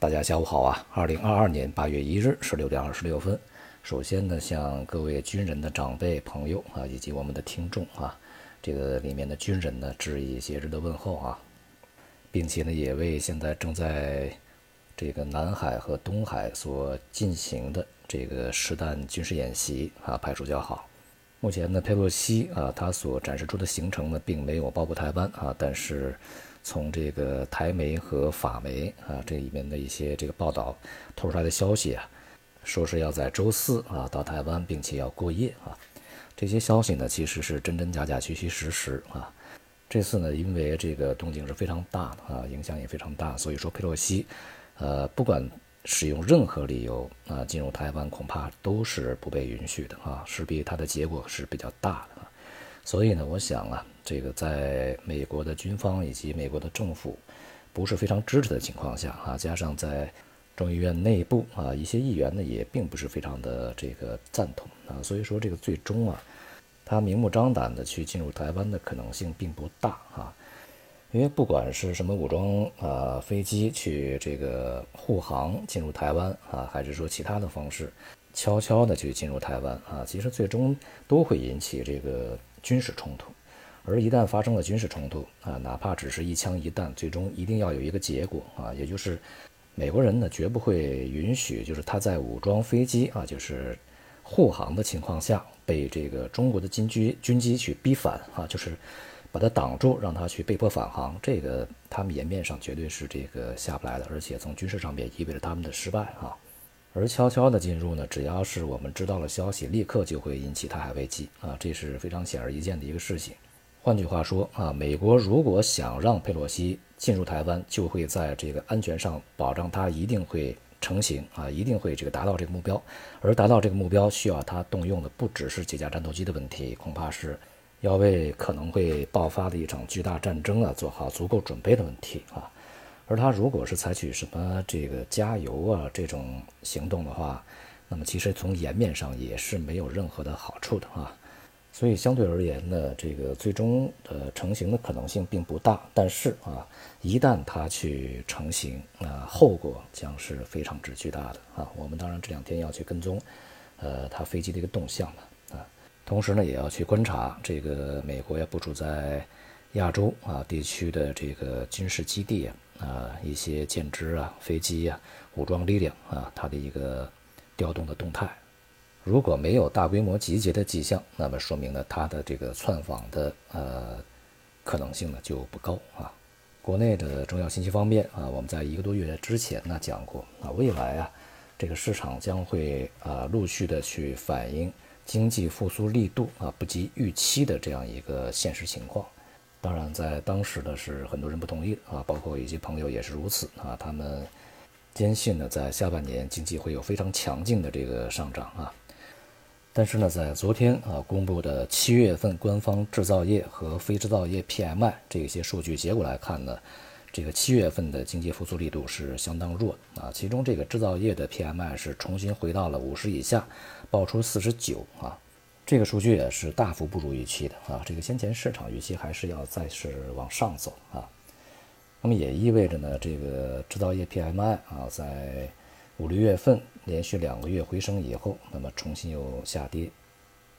大家下午好啊！二零二二年八月一日十六点二十六分，首先呢，向各位军人的长辈朋友啊，以及我们的听众啊，这个里面的军人呢，致以节日的问候啊，并且呢，也为现在正在这个南海和东海所进行的这个实弹军事演习啊，拍出叫好。目前呢，佩洛西啊，他所展示出的行程呢，并没有包括台湾啊，但是。从这个台媒和法媒啊这里面的一些这个报道透出来的消息啊，说是要在周四啊到台湾，并且要过夜啊。这些消息呢其实是真真假假、虚虚实实啊。这次呢，因为这个动静是非常大的啊，影响也非常大，所以说佩洛西，呃，不管使用任何理由啊进入台湾，恐怕都是不被允许的啊，势必它的结果是比较大的啊。所以呢，我想啊，这个在美国的军方以及美国的政府不是非常支持的情况下啊，加上在众议院内部啊，一些议员呢也并不是非常的这个赞同啊，所以说这个最终啊，他明目张胆的去进入台湾的可能性并不大啊，因为不管是什么武装啊飞机去这个护航进入台湾啊，还是说其他的方式悄悄的去进入台湾啊，其实最终都会引起这个。军事冲突，而一旦发生了军事冲突啊，哪怕只是一枪一弹，最终一定要有一个结果啊，也就是美国人呢绝不会允许，就是他在武装飞机啊，就是护航的情况下被这个中国的军机军机去逼反啊，就是把它挡住，让他去被迫返航，这个他们颜面上绝对是这个下不来的，而且从军事上面意味着他们的失败啊。而悄悄的进入呢，只要是我们知道了消息，立刻就会引起台海危机啊，这是非常显而易见的一个事情。换句话说啊，美国如果想让佩洛西进入台湾，就会在这个安全上保障他一定会成型啊，一定会这个达到这个目标。而达到这个目标，需要他动用的不只是几架战斗机的问题，恐怕是要为可能会爆发的一场巨大战争啊做好足够准备的问题啊。而他如果是采取什么这个加油啊这种行动的话，那么其实从颜面上也是没有任何的好处的啊。所以相对而言呢，这个最终呃成型的可能性并不大。但是啊，一旦它去成型，那后果将是非常之巨大的啊。我们当然这两天要去跟踪，呃，它飞机的一个动向了啊。同时呢，也要去观察这个美国要部署在亚洲啊地区的这个军事基地。啊，啊一些舰只啊、飞机啊、武装力量啊，它的一个调动的动态，如果没有大规模集结的迹象，那么说明呢，它的这个窜访的呃可能性呢就不高啊。国内的重要信息方面啊，我们在一个多月之前呢讲过啊，未来啊，这个市场将会啊陆续的去反映经济复苏力度啊不及预期的这样一个现实情况。当然，在当时呢，是很多人不同意啊，包括一些朋友也是如此啊。他们坚信呢，在下半年经济会有非常强劲的这个上涨啊。但是呢，在昨天啊公布的七月份官方制造业和非制造业 PMI 这些数据结果来看呢，这个七月份的经济复苏力度是相当弱啊。其中这个制造业的 PMI 是重新回到了五十以下，报出四十九啊。这个数据也是大幅不如预期的啊！这个先前市场预期还是要再是往上走啊。那么也意味着呢，这个制造业 PMI 啊，在五六月份连续两个月回升以后，那么重新又下跌。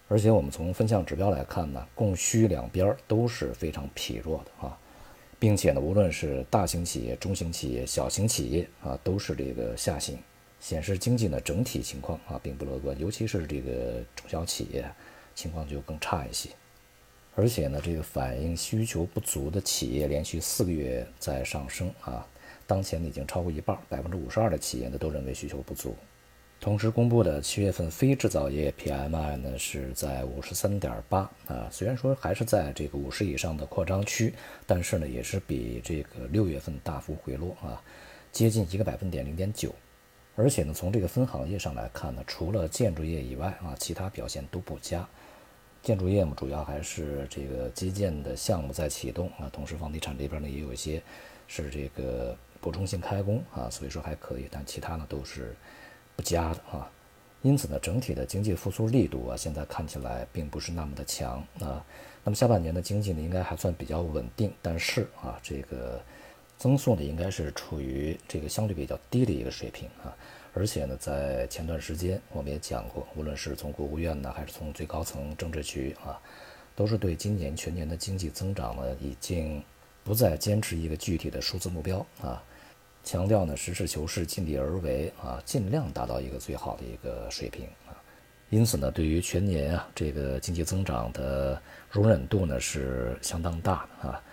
而且我们从分项指标来看呢，供需两边都是非常疲弱的啊，并且呢，无论是大型企业、中型企业、小型企业啊，都是这个下行。显示经济呢整体情况啊并不乐观，尤其是这个中小企业情况就更差一些。而且呢，这个反映需求不足的企业连续四个月在上升啊，当前呢已经超过一半，百分之五十二的企业呢都认为需求不足。同时公布的七月份非制造业 PMI 呢是在五十三点八啊，虽然说还是在这个五十以上的扩张区，但是呢也是比这个六月份大幅回落啊，接近一个百分点零点九。而且呢，从这个分行业上来看呢，除了建筑业以外啊，其他表现都不佳。建筑业嘛，主要还是这个基建的项目在启动啊，同时房地产这边呢也有一些是这个补充性开工啊，所以说还可以。但其他呢都是不佳的啊。因此呢，整体的经济复苏力度啊，现在看起来并不是那么的强啊。那么下半年的经济呢，应该还算比较稳定，但是啊，这个。增速呢应该是处于这个相对比较低的一个水平啊。而且呢，在前段时间我们也讲过，无论是从国务院呢，还是从最高层政治局啊，都是对今年全年的经济增长呢，已经不再坚持一个具体的数字目标啊，强调呢实事求是、尽力而为啊，尽量达到一个最好的一个水平啊。因此呢，对于全年啊这个经济增长的容忍度呢是相当大的啊，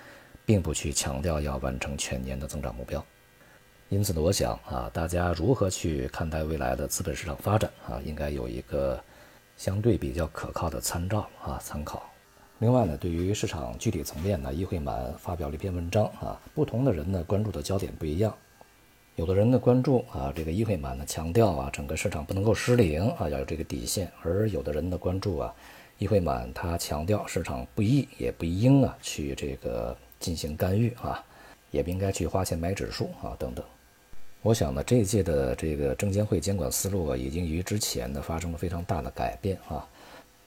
并不去强调要完成全年的增长目标。因此呢，我想啊，大家如何去看待未来的资本市场发展啊，应该有一个相对比较可靠的参照啊参考。另外呢，对于市场具体层面呢，易会满发表了一篇文章啊，不同的人呢关注的焦点不一样。有的人呢关注啊，这个易会满呢强调啊，整个市场不能够失灵啊，要有这个底线；而有的人呢关注啊，易会满他强调市场不宜也不应啊去这个进行干预啊，也不应该去花钱买指数啊等等。我想呢，这一届的这个证监会监管思路啊，已经与之前呢发生了非常大的改变啊。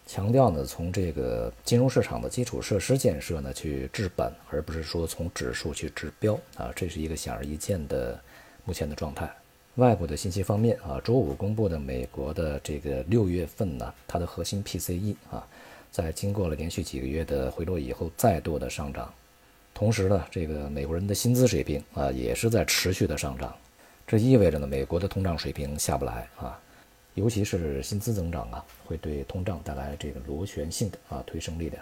强调呢，从这个金融市场的基础设施建设呢去治本，而不是说从指数去治标啊，这是一个显而易见的目前的状态。外部的信息方面啊，周五公布的美国的这个六月份呢，它的核心 PCE 啊，在经过了连续几个月的回落以后，再度的上涨。同时呢，这个美国人的薪资水平啊，也是在持续的上涨。这意味着呢，美国的通胀水平下不来啊，尤其是薪资增长啊，会对通胀带来这个螺旋性的啊推升力量。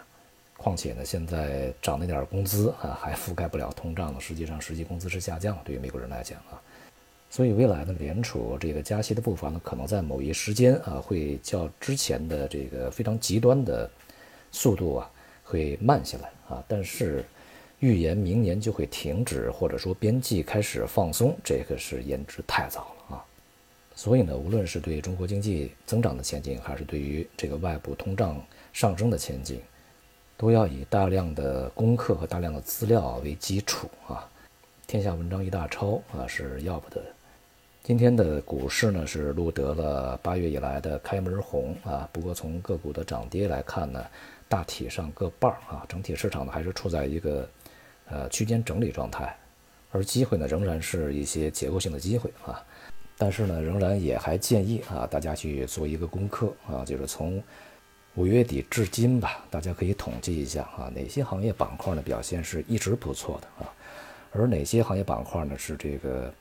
况且呢，现在涨那点工资啊，还覆盖不了通胀呢。实际上，实际工资是下降，对于美国人来讲啊，所以未来呢，联储这个加息的步伐呢，可能在某一时间啊，会较之前的这个非常极端的速度啊，会慢下来啊，但是。预言明年就会停止，或者说边际开始放松，这个是言之太早了啊。所以呢，无论是对中国经济增长的前景，还是对于这个外部通胀上升的前景，都要以大量的功课和大量的资料为基础啊。天下文章一大抄啊，是要不得。今天的股市呢，是录得了八月以来的开门红啊。不过从个股的涨跌来看呢，大体上各半儿啊，整体市场呢还是处在一个。呃，区间整理状态，而机会呢，仍然是一些结构性的机会啊。但是呢，仍然也还建议啊，大家去做一个功课啊，就是从五月底至今吧，大家可以统计一下啊，哪些行业板块呢表现是一直不错的啊，而哪些行业板块呢是这个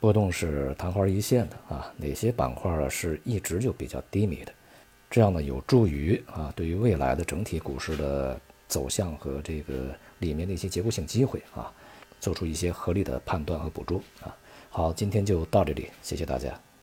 波动是昙花一现的啊，哪些板块呢是一直就比较低迷的，这样呢有助于啊，对于未来的整体股市的走向和这个。里面的一些结构性机会啊，做出一些合理的判断和捕捉啊。好，今天就到这里，谢谢大家。